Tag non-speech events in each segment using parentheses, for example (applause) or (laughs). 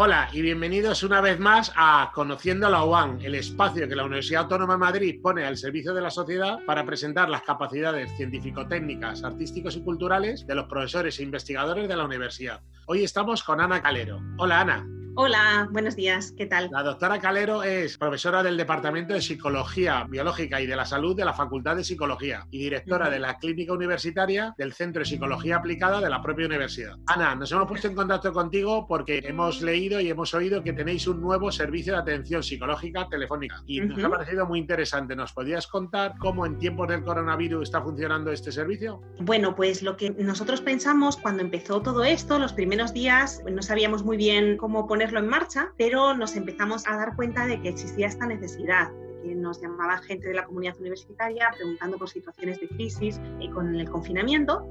Hola y bienvenidos una vez más a Conociendo la UAN, el espacio que la Universidad Autónoma de Madrid pone al servicio de la sociedad para presentar las capacidades científico-técnicas, artísticos y culturales de los profesores e investigadores de la universidad. Hoy estamos con Ana Calero. Hola Ana. Hola, buenos días, ¿qué tal? La doctora Calero es profesora del Departamento de Psicología Biológica y de la Salud de la Facultad de Psicología y directora de la Clínica Universitaria del Centro de Psicología Aplicada de la propia universidad. Ana, nos hemos puesto en contacto contigo porque hemos leído y hemos oído que tenéis un nuevo servicio de atención psicológica telefónica y nos ha parecido muy interesante. ¿Nos podías contar cómo en tiempos del coronavirus está funcionando este servicio? Bueno, pues lo que nosotros pensamos cuando empezó todo esto, los primeros días no sabíamos muy bien cómo poner en marcha, pero nos empezamos a dar cuenta de que existía esta necesidad que nos llamaba gente de la comunidad universitaria preguntando por situaciones de crisis y con el confinamiento.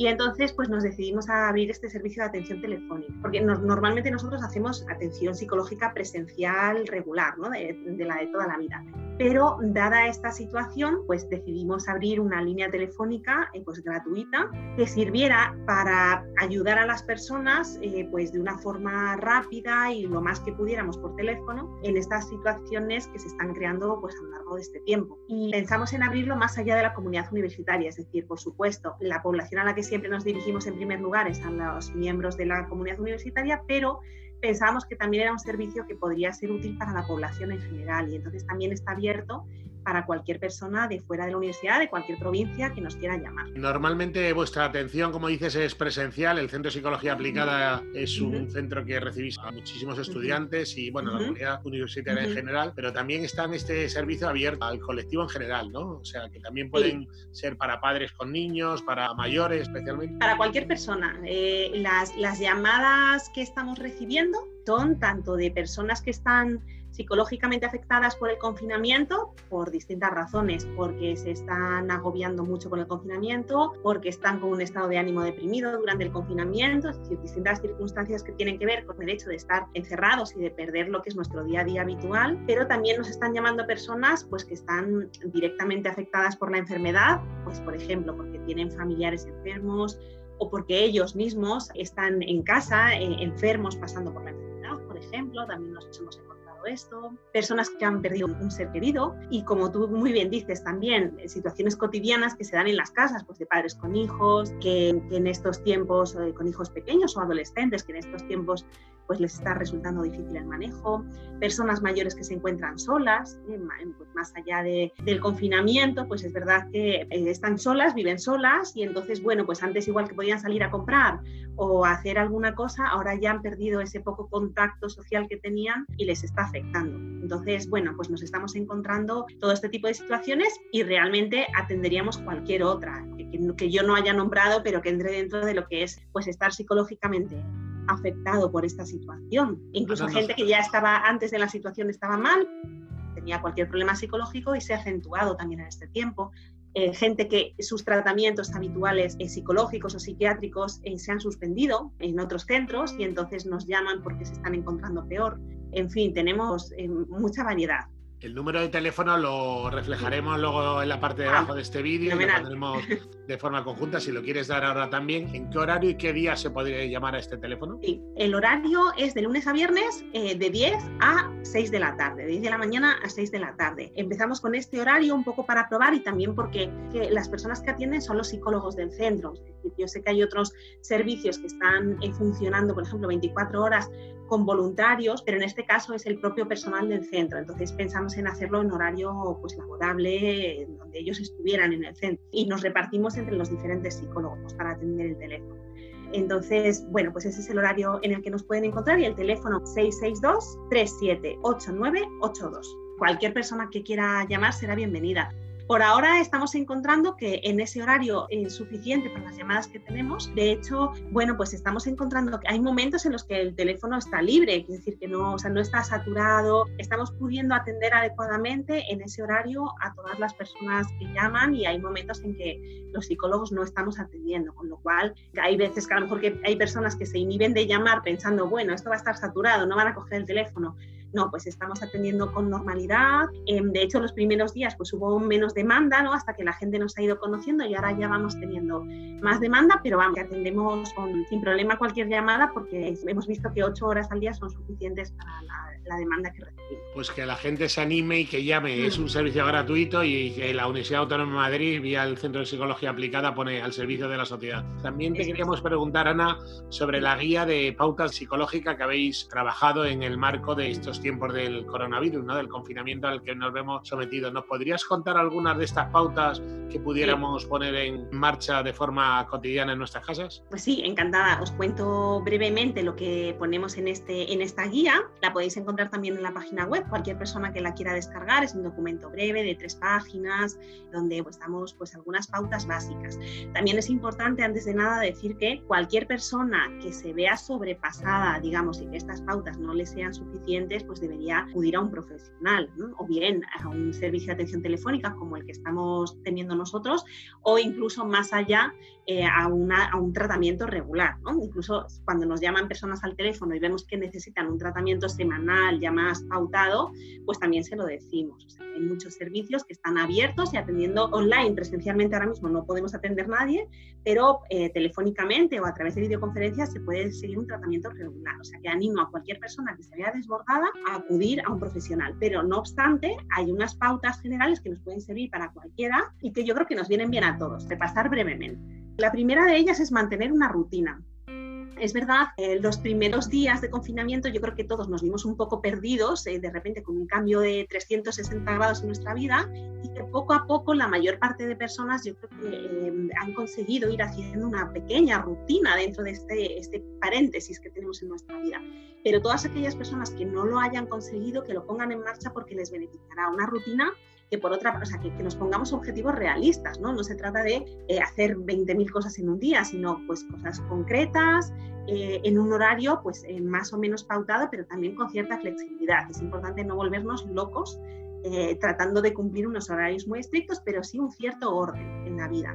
Y entonces pues nos decidimos a abrir este servicio de atención telefónica, porque normalmente nosotros hacemos atención psicológica presencial regular, ¿no? de, de la de toda la vida pero dada esta situación, pues decidimos abrir una línea telefónica eh, pues gratuita que sirviera para ayudar a las personas eh, pues de una forma rápida y lo más que pudiéramos por teléfono en estas situaciones que se están creando pues a lo largo de este tiempo. Y pensamos en abrirlo más allá de la comunidad universitaria, es decir, por supuesto, la población a la que siempre nos dirigimos en primer lugar a los miembros de la comunidad universitaria, pero pensábamos que también era un servicio que podría ser útil para la población en general y entonces también está abierto para cualquier persona de fuera de la universidad, de cualquier provincia que nos quiera llamar. Normalmente vuestra atención, como dices, es presencial. El Centro de Psicología Aplicada es un centro que recibís a muchísimos estudiantes y, bueno, la comunidad universitaria en general, pero también está en este servicio abierto al colectivo en general, ¿no? O sea, que también pueden ser para padres con niños, para mayores especialmente. Para cualquier persona. Eh, las, las llamadas que estamos recibiendo son tanto de personas que están psicológicamente afectadas por el confinamiento por distintas razones, porque se están agobiando mucho con el confinamiento, porque están con un estado de ánimo deprimido durante el confinamiento, es decir, distintas circunstancias que tienen que ver con el hecho de estar encerrados y de perder lo que es nuestro día a día habitual, pero también nos están llamando personas pues que están directamente afectadas por la enfermedad, pues por ejemplo, porque tienen familiares enfermos o porque ellos mismos están en casa eh, enfermos pasando por la enfermedad, por ejemplo, también nos hemos encontrado esto, personas que han perdido un ser querido y como tú muy bien dices también, eh, situaciones cotidianas que se dan en las casas, pues de padres con hijos, que, en estos tiempos, eh, con hijos pequeños o adolescentes, que en estos tiempos pues les está resultando difícil el manejo, personas mayores que se encuentran solas, eh, pues más allá de, del confinamiento, pues es verdad que están solas, viven solas y entonces, bueno, pues antes igual que podían salir a comprar o hacer alguna cosa, ahora ya han perdido ese poco contacto social que tenían y les está afectando. Entonces, bueno, pues nos estamos encontrando todo este tipo de situaciones y realmente atenderíamos cualquier otra que, que yo no haya nombrado, pero que entre dentro de lo que es pues estar psicológicamente afectado por esta situación. Incluso gente que ya estaba antes de la situación estaba mal, tenía cualquier problema psicológico y se ha acentuado también en este tiempo. Eh, gente que sus tratamientos habituales eh, psicológicos o psiquiátricos eh, se han suspendido en otros centros y entonces nos llaman porque se están encontrando peor. En fin, tenemos mucha variedad. El número de teléfono lo reflejaremos luego en la parte de ah, abajo de este vídeo y lo pondremos (laughs) de forma conjunta. Si lo quieres dar ahora también, ¿en qué horario y qué día se podría llamar a este teléfono? Sí, el horario es de lunes a viernes eh, de 10 a 6 de la tarde, de 10 de la mañana a 6 de la tarde. Empezamos con este horario un poco para probar y también porque las personas que atienden son los psicólogos del centro. Yo sé que hay otros servicios que están eh, funcionando, por ejemplo, 24 horas con voluntarios, pero en este caso es el propio personal del centro. Entonces pensamos en hacerlo en horario pues, laborable, donde ellos estuvieran en el centro. Y nos repartimos entre los diferentes psicólogos para atender el teléfono. Entonces, bueno, pues ese es el horario en el que nos pueden encontrar y el teléfono 662-378982. Cualquier persona que quiera llamar será bienvenida. Por ahora estamos encontrando que en ese horario es suficiente para las llamadas que tenemos. De hecho, bueno, pues estamos encontrando que hay momentos en los que el teléfono está libre, es decir, que no, o sea, no está saturado. Estamos pudiendo atender adecuadamente en ese horario a todas las personas que llaman y hay momentos en que los psicólogos no estamos atendiendo, con lo cual hay veces que a lo mejor que hay personas que se inhiben de llamar pensando, bueno, esto va a estar saturado, no van a coger el teléfono no, pues estamos atendiendo con normalidad. Em, de hecho, los primeros días pues hubo menos demanda, ¿no? Hasta que la gente nos ha ido conociendo y ahora ya vamos teniendo más demanda, pero vamos, que atendemos con, sin problema cualquier llamada porque hemos visto que ocho horas al día son suficientes para la, la demanda que recibimos. Pues que la gente se anime y que llame. Es un servicio gratuito y que la Universidad Autónoma de Madrid, vía el Centro de Psicología Aplicada, pone al servicio de la sociedad. También te queríamos preguntar, Ana, sobre la guía de pauta psicológica que habéis trabajado en el marco de estos tiempos del coronavirus, ¿no? del confinamiento al que nos vemos sometidos. ¿Nos podrías contar algunas de estas pautas que pudiéramos poner en marcha de forma cotidiana en nuestras casas? Pues sí, encantada. Os cuento brevemente lo que ponemos en, este, en esta guía. La podéis encontrar también en la página web. Cualquier persona que la quiera descargar es un documento breve de tres páginas donde pues, damos pues, algunas pautas básicas. También es importante, antes de nada, decir que cualquier persona que se vea sobrepasada, digamos, y que estas pautas no le sean suficientes, pues debería acudir a un profesional, o bien a un servicio de atención telefónica como el que estamos teniendo nosotros, o incluso más allá eh, a, a, un tratamiento regular. Incluso cuando nos llaman personas al teléfono y vemos que necesitan un tratamiento semanal ya más pautado, pues también se lo decimos. hay muchos servicios que están abiertos y atendiendo online. Presencialmente ahora mismo no podemos atender nadie, pero eh, telefónicamente o a través de videoconferencias se puede seguir un tratamiento regular. O sea que animo a cualquier persona que se vea desbordada a acudir a un profesional. Pero no obstante, hay unas pautas generales que nos pueden servir para cualquiera y que yo creo que nos vienen bien a todos. Repasar brevemente. La primera de ellas es mantener una rutina. Es verdad, eh, los primeros días de confinamiento yo creo que todos nos vimos un poco perdidos, eh, de repente con un cambio de 360 grados en nuestra vida y que poco a poco la mayor parte de personas yo creo que eh, han conseguido ir haciendo una pequeña rutina dentro de este, este paréntesis que tenemos en nuestra vida. Pero todas aquellas personas que no lo hayan conseguido, que lo pongan en marcha porque les beneficiará una rutina que por otra, o sea, que, nos pongamos objetivos realistas, ¿no? No se trata de eh, hacer 20.000 cosas en un día, sino pues cosas concretas, eh, en un horario pues eh, más o menos pautado, pero también con cierta flexibilidad. Es importante no volvernos locos tratando de cumplir unos horarios muy estrictos, pero sí un cierto orden en la vida.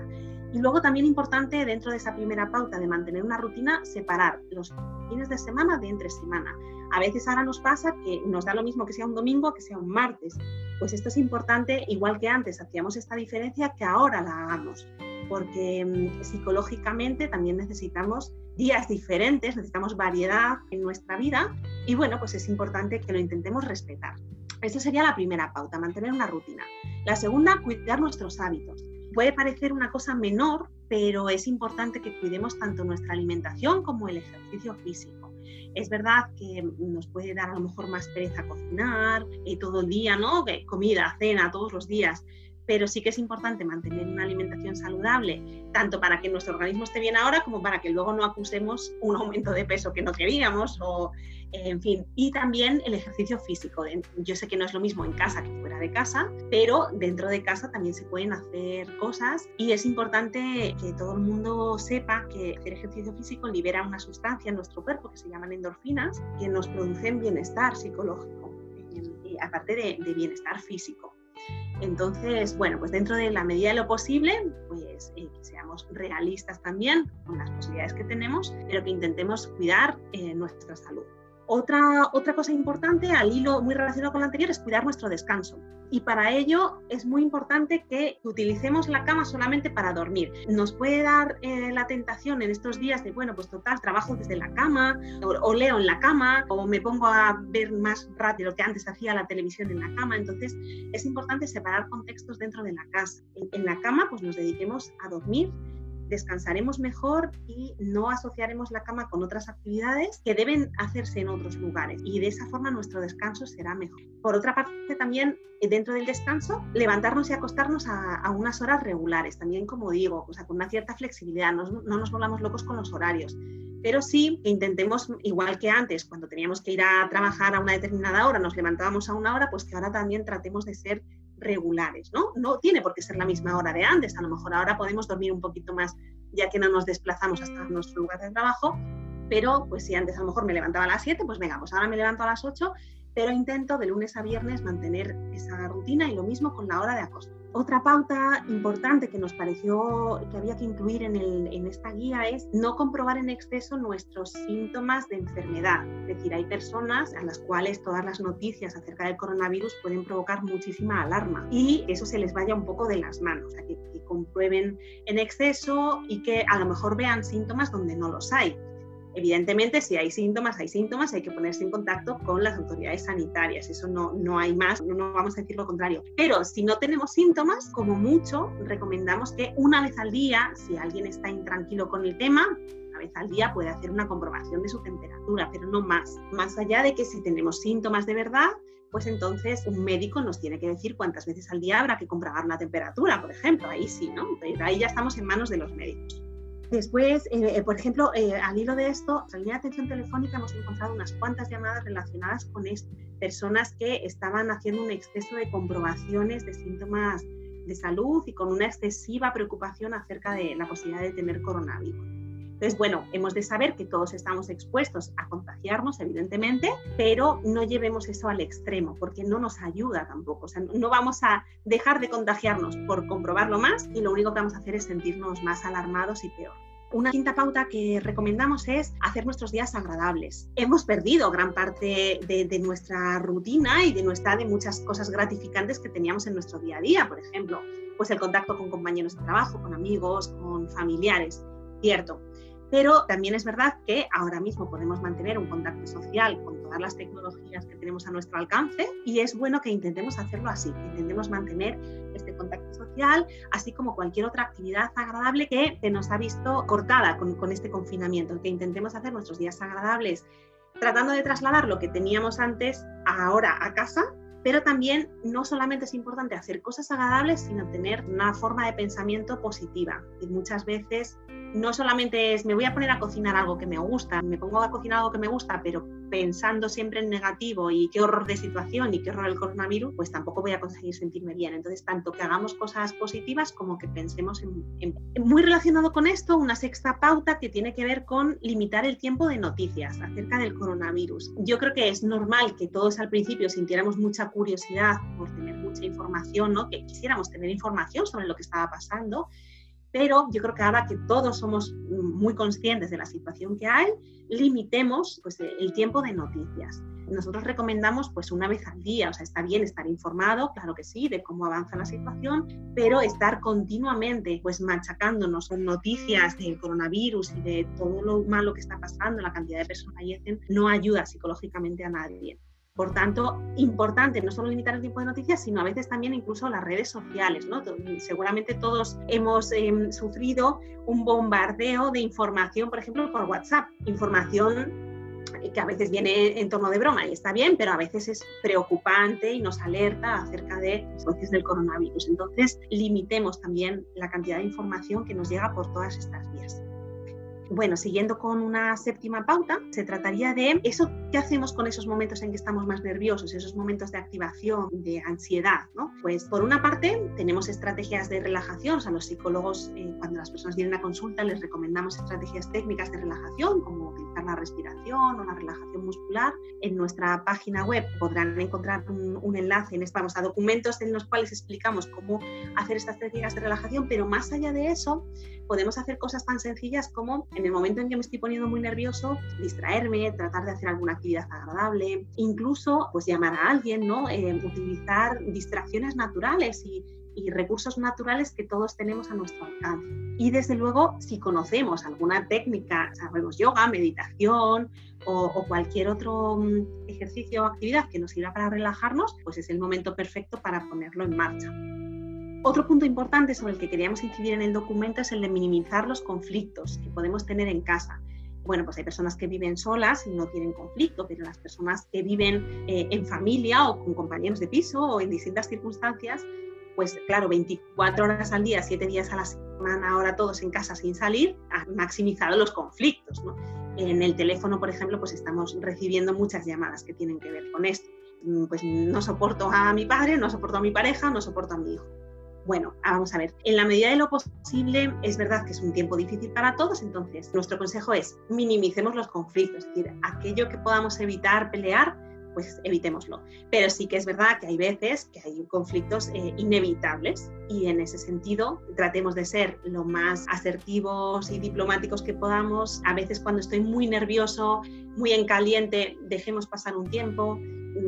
Y luego también importante dentro de esa primera pauta de mantener una rutina, separar los fines de semana de entre semana. A veces ahora nos pasa que nos da lo mismo que sea un domingo que sea un martes. Pues esto es importante, igual que antes hacíamos esta diferencia, que ahora la hagamos, porque mm, psicológicamente también necesitamos días diferentes, necesitamos variedad en nuestra vida y bueno, pues es importante que lo intentemos respetar. Esa sería la primera pauta, mantener una rutina. La segunda, cuidar nuestros hábitos. Puede parecer una cosa menor, pero es importante que cuidemos tanto nuestra alimentación como el ejercicio físico. Es verdad que nos puede dar a lo mejor más pereza cocinar y todo el día, ¿no? Comida, cena, todos los días. Pero sí que es importante mantener una alimentación saludable, tanto para que nuestro organismo esté bien ahora como para que luego no acusemos un aumento de peso que no queríamos o en fin, y también el ejercicio físico. Yo sé que no es lo mismo en casa que fuera de casa, pero dentro de casa también se pueden hacer cosas y es importante que todo el mundo sepa que hacer ejercicio físico libera una sustancia en nuestro cuerpo que se llaman endorfinas, que nos producen bienestar psicológico, aparte de, bienestar físico. Entonces, bueno, pues dentro de la medida de lo posible, pues eh, que seamos realistas también con las posibilidades que tenemos, pero que intentemos cuidar eh, nuestra salud. Otra, otra cosa importante, al hilo muy relacionado con lo anterior, es cuidar nuestro descanso. Y para ello es muy importante que utilicemos la cama solamente para dormir. Nos puede dar eh, la tentación en estos días de, bueno, pues total, trabajo desde la cama, o, leo en la cama, o me pongo a ver más rápido lo que antes hacía la televisión en la cama. Entonces es importante separar contextos dentro de la casa. En, en la cama, pues nos dediquemos a dormir descansaremos mejor y no asociaremos la cama con otras actividades que deben hacerse en otros lugares y de esa forma nuestro descanso será mejor. Por otra parte, también eh, dentro del descanso, levantarnos y acostarnos a, unas horas regulares, también como digo, o sea, con una cierta flexibilidad, no, no nos volvamos locos con los horarios pero sí intentemos, igual que antes, cuando teníamos que ir a trabajar a una determinada hora, nos levantábamos a una hora, pues que ahora también tratemos de ser regulares, ¿no? No tiene por qué ser la misma hora de antes, a lo mejor ahora podemos dormir un poquito más ya que no nos desplazamos hasta nuestro lugar de trabajo, pero pues si antes a lo mejor me levantaba a las 7, pues venga, pues ahora me levanto a las 8 pero intento de lunes a viernes mantener esa rutina y lo mismo con la hora de acostarme. Otra pauta importante que nos pareció que había que incluir en, esta guía es no comprobar en exceso nuestros síntomas de enfermedad. Es decir, hay personas a las cuales todas las noticias acerca del coronavirus pueden provocar muchísima alarma y eso se les vaya un poco de las manos, o sea, que comprueben en exceso y que a lo mejor vean síntomas donde no los hay. Evidentemente, si hay síntomas, hay síntomas, hay que ponerse en contacto con las autoridades sanitarias. Eso no, no hay más, no, vamos a decir lo contrario. Pero si no tenemos síntomas, como mucho, recomendamos que una vez al día, si alguien está intranquilo con el tema, una vez al día puede hacer una comprobación de su temperatura, pero no más. Más allá de que si tenemos síntomas de verdad, pues entonces un médico nos tiene que decir cuántas veces al día habrá que comprobar la temperatura, por ejemplo. Ahí sí, ¿no? ahí ya estamos en manos de los médicos. Después, eh, por ejemplo, eh, al hilo de esto, en la atención telefónica hemos encontrado unas cuantas llamadas relacionadas con personas que estaban haciendo un exceso de comprobaciones de síntomas de salud y con una excesiva preocupación acerca de la posibilidad de tener coronavirus. Entonces, bueno, hemos de saber que todos estamos expuestos a contagiarnos, evidentemente, pero no llevemos eso al extremo, porque no nos ayuda tampoco. O sea, no vamos a dejar de contagiarnos por comprobarlo más y lo único que vamos a hacer es sentirnos más alarmados y peor. Una quinta pauta que recomendamos es hacer nuestros días agradables. Hemos perdido gran parte de, de, nuestra rutina y de nuestra de muchas cosas gratificantes que teníamos en nuestro día a día, por ejemplo, pues el contacto con compañeros de trabajo, con amigos, con familiares. Cierto, pero también es verdad que ahora mismo podemos mantener un contacto social con todas las tecnologías que tenemos a nuestro alcance y es bueno que intentemos hacerlo así, que intentemos mantener este contacto social, así como cualquier otra actividad agradable que nos ha visto cortada con, con este confinamiento, que intentemos hacer nuestros días agradables tratando de trasladar lo que teníamos antes ahora a casa pero también no solamente es importante hacer cosas agradables, sino tener una forma de pensamiento positiva. Y muchas veces no solamente es me voy a poner a cocinar algo que me gusta, me pongo a cocinar algo que me gusta, pero pensando siempre en negativo y qué horror de situación y qué horror el coronavirus, pues tampoco voy a conseguir sentirme bien. Entonces, tanto que hagamos cosas positivas como que pensemos en, Muy relacionado con esto, una sexta pauta que tiene que ver con limitar el tiempo de noticias acerca del coronavirus. Yo creo que es normal que todos al principio sintiéramos mucha curiosidad por tener mucha información, ¿no? que quisiéramos tener información sobre lo que estaba pasando pero yo creo que ahora que todos somos muy conscientes de la situación que hay, limitemos pues, el tiempo de noticias. Nosotros recomendamos pues una vez al día, o sea, está bien estar informado, claro que sí, de cómo avanza la situación, pero estar continuamente pues machacándonos con noticias del coronavirus y de todo lo malo que está pasando, la cantidad de personas que fallecen, no ayuda psicológicamente a nadie. Por tanto, importante no solo limitar el tiempo de noticias, sino a veces también incluso las redes sociales. ¿no? Seguramente todos hemos em, sufrido un bombardeo de información, por ejemplo, por WhatsApp. Información que a veces viene en torno de broma y está bien, pero a veces es preocupante y nos alerta acerca de los del coronavirus. Entonces, limitemos también la cantidad de información que nos llega por todas estas vías. Bueno, siguiendo con una séptima pauta, se trataría de eso que hacemos con esos momentos en que estamos más nerviosos, esos momentos de activación, de ansiedad, ¿no? Pues por una parte tenemos estrategias de relajación, o los psicólogos eh, cuando las personas vienen a consulta les recomendamos estrategias técnicas de relajación, como utilizar la respiración o la relajación muscular. En nuestra página web podrán encontrar un, enlace en vamos, a documentos en los cuales explicamos cómo hacer estas técnicas de relajación, pero más allá de eso, podemos hacer cosas tan sencillas como en el momento en que me estoy poniendo muy nervioso, distraerme, tratar de hacer alguna actividad agradable, incluso pues llamar a alguien, ¿no? Eh, utilizar distracciones naturales y, recursos naturales que todos tenemos a nuestro alcance. Y desde luego, si conocemos alguna técnica, sabemos yoga, meditación o, o, cualquier otro mm, ejercicio o actividad que nos sirva para relajarnos, pues es el momento perfecto para ponerlo en marcha. Otro punto importante sobre el que queríamos incidir en el documento es el de minimizar los conflictos que podemos tener en casa. Bueno, pues hay personas que viven solas y no tienen conflicto, pero las personas que viven eh, en familia o con compañeros de piso o en distintas circunstancias, pues claro, 24 horas al día, 7 días a la semana, ahora todos en casa sin salir, han maximizado los conflictos. En el teléfono, por ejemplo, pues estamos recibiendo muchas llamadas que tienen que ver con esto. Mm, pues no soporto a mi padre, no soporto a mi pareja, no soporto a mi hijo. Bueno, ah, vamos a ver, en la medida de lo posible, es verdad que es un tiempo difícil para todos, entonces nuestro consejo es minimicemos los conflictos, es decir, aquello que podamos evitar pelear, pues evitémoslo. Pero sí que es verdad que hay veces que hay conflictos eh, inevitables y en ese sentido tratemos de ser lo más asertivos y diplomáticos que podamos. A veces cuando estoy muy nervioso, muy en caliente, dejemos pasar un tiempo,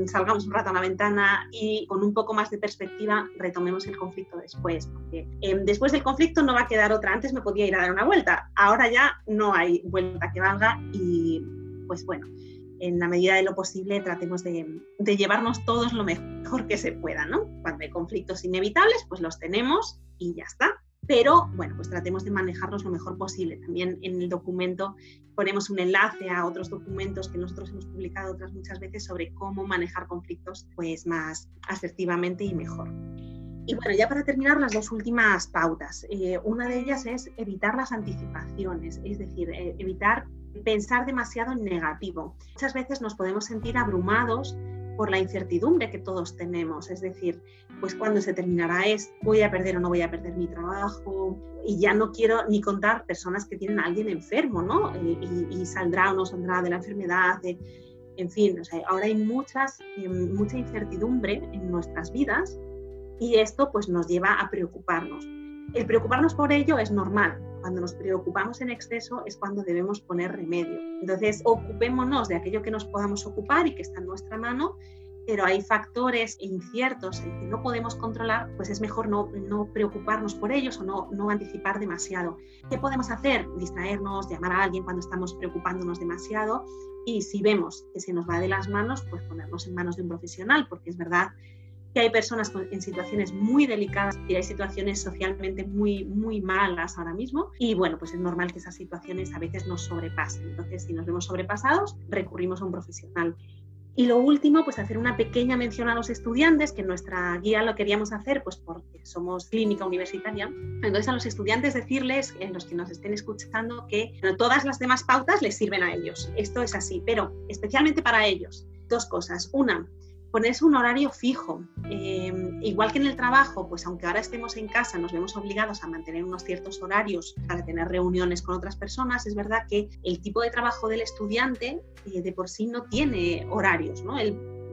salgamos un rato a la ventana y con un poco más de perspectiva retomemos el conflicto después, porque em, después del conflicto no va a quedar otra. Antes me podía ir a dar una vuelta, ahora ya no hay vuelta que valga y pues bueno, en la medida de lo posible tratemos de, llevarnos todos lo mejor que se pueda, ¿no? Cuando hay conflictos inevitables, pues los tenemos y ya está. Pero bueno, pues tratemos de manejarlos lo mejor posible. También en el documento ponemos un enlace a otros documentos que nosotros hemos publicado otras muchas veces sobre cómo manejar conflictos pues más asertivamente y mejor. Y bueno, ya para terminar, las dos últimas pautas. Eh, una de ellas es evitar las anticipaciones, es decir, eh, evitar pensar demasiado en negativo. Muchas veces nos podemos sentir abrumados por la incertidumbre que todos tenemos, es decir, pues cuando se terminará esto, voy a perder o no voy a perder mi trabajo, y ya no quiero ni contar personas que tienen a alguien enfermo, ¿no? Y, saldrá o no saldrá de la enfermedad, en fin, ahora hay muchas, em, mucha incertidumbre en nuestras vidas y esto pues nos lleva a preocuparnos. El preocuparnos por ello es normal, cuando nos preocupamos en exceso es cuando debemos poner remedio. Entonces, ocupémonos de aquello que nos podamos ocupar y que está en nuestra mano, pero hay factores inciertos que no podemos controlar, pues es mejor no, no preocuparnos por ellos o no, no anticipar demasiado. ¿Qué podemos hacer? Distraernos, llamar a alguien cuando estamos preocupándonos demasiado y si vemos que se nos va de las manos, pues ponernos en manos de un profesional, porque es verdad hay personas en situaciones muy delicadas y hay situaciones socialmente muy, muy malas ahora mismo. Y bueno, pues es normal que esas situaciones a veces nos sobrepasen. Entonces, si nos vemos sobrepasados, recurrimos a un profesional. Y lo último, pues hacer una pequeña mención a los estudiantes, que en nuestra guía lo queríamos hacer, pues porque somos clínica universitaria. Entonces a los estudiantes decirles, en los que nos estén escuchando, que todas las demás pautas les sirven a ellos. Esto es así, pero especialmente para ellos. Dos cosas. Una, ponerse un horario fijo. Eh, igual que en el trabajo, pues aunque ahora estemos en casa, nos vemos obligados a mantener unos ciertos horarios para tener reuniones con otras personas, es verdad que el tipo de trabajo del estudiante eh, de por sí no tiene horarios, ¿no?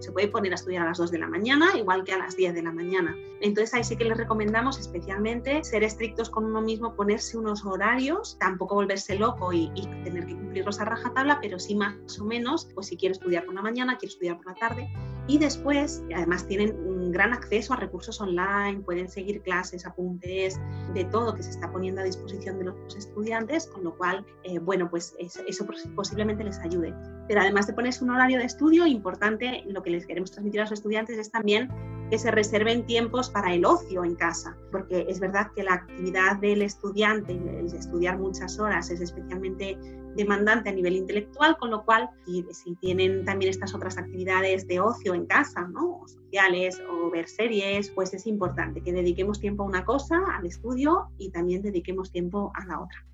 se puede poner a estudiar a las 2 de la mañana, igual que a las 10 de la mañana. Entonces ahí sí que les recomendamos especialmente ser estrictos con uno mismo, ponerse unos horarios, tampoco volverse loco y, tener que cumplirlos a rajatabla, pero sí más o menos, pues si quiero estudiar por la mañana, quiero estudiar por la tarde. Y después, además tienen un gran acceso a recursos online, pueden seguir clases, apuntes, de todo que se está poniendo a disposición de los estudiantes, con lo cual, eh, bueno, pues eso, eso posiblemente les ayude. Pero además de ponerse un horario de estudio, importante lo que les queremos transmitir a los estudiantes es también que se reserven tiempos para el ocio en casa, porque es verdad que la actividad del estudiante, el estudiar muchas horas, es especialmente demandante a nivel intelectual, con lo cual si, si, tienen también estas otras actividades de ocio en casa, ¿no? o sociales o ver series, pues es importante que dediquemos tiempo a una cosa, al estudio, y también dediquemos tiempo a la otra.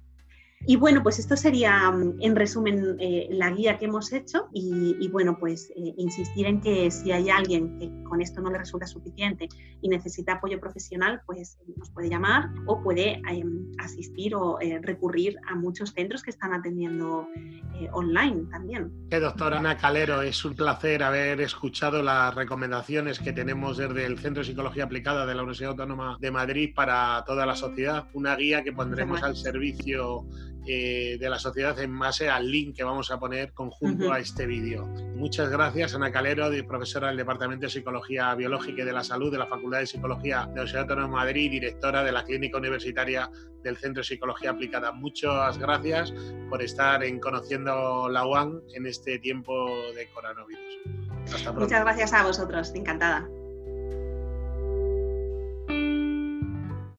Y bueno, pues esto sería mm, en resumen eh, la guía que hemos hecho y, bueno, pues eh, insistir en que si hay alguien que con esto no le resulta suficiente y necesita apoyo profesional, pues nos puede llamar o puede em, asistir o eh, recurrir a muchos centros que están atendiendo online también. doctora Ana Calero, es un placer haber escuchado las recomendaciones que tenemos desde el Centro de Psicología Aplicada de la Universidad Autónoma de Madrid para toda la sociedad, una guía que pondremos al servicio eh, de la sociedad en base al link que vamos a poner conjunto a este vídeo. Muchas gracias, Ana Calero, profesora del Departamento de Psicología Biológica y de la Salud de la Facultad de Psicología de la Universidad Autónoma de Madrid y directora de la Clínica Universitaria del Centro de Psicología Aplicada. Muchas gracias por estar en Conociendo la UAN en este tiempo de coronavirus. Muchas gracias a vosotros, encantada.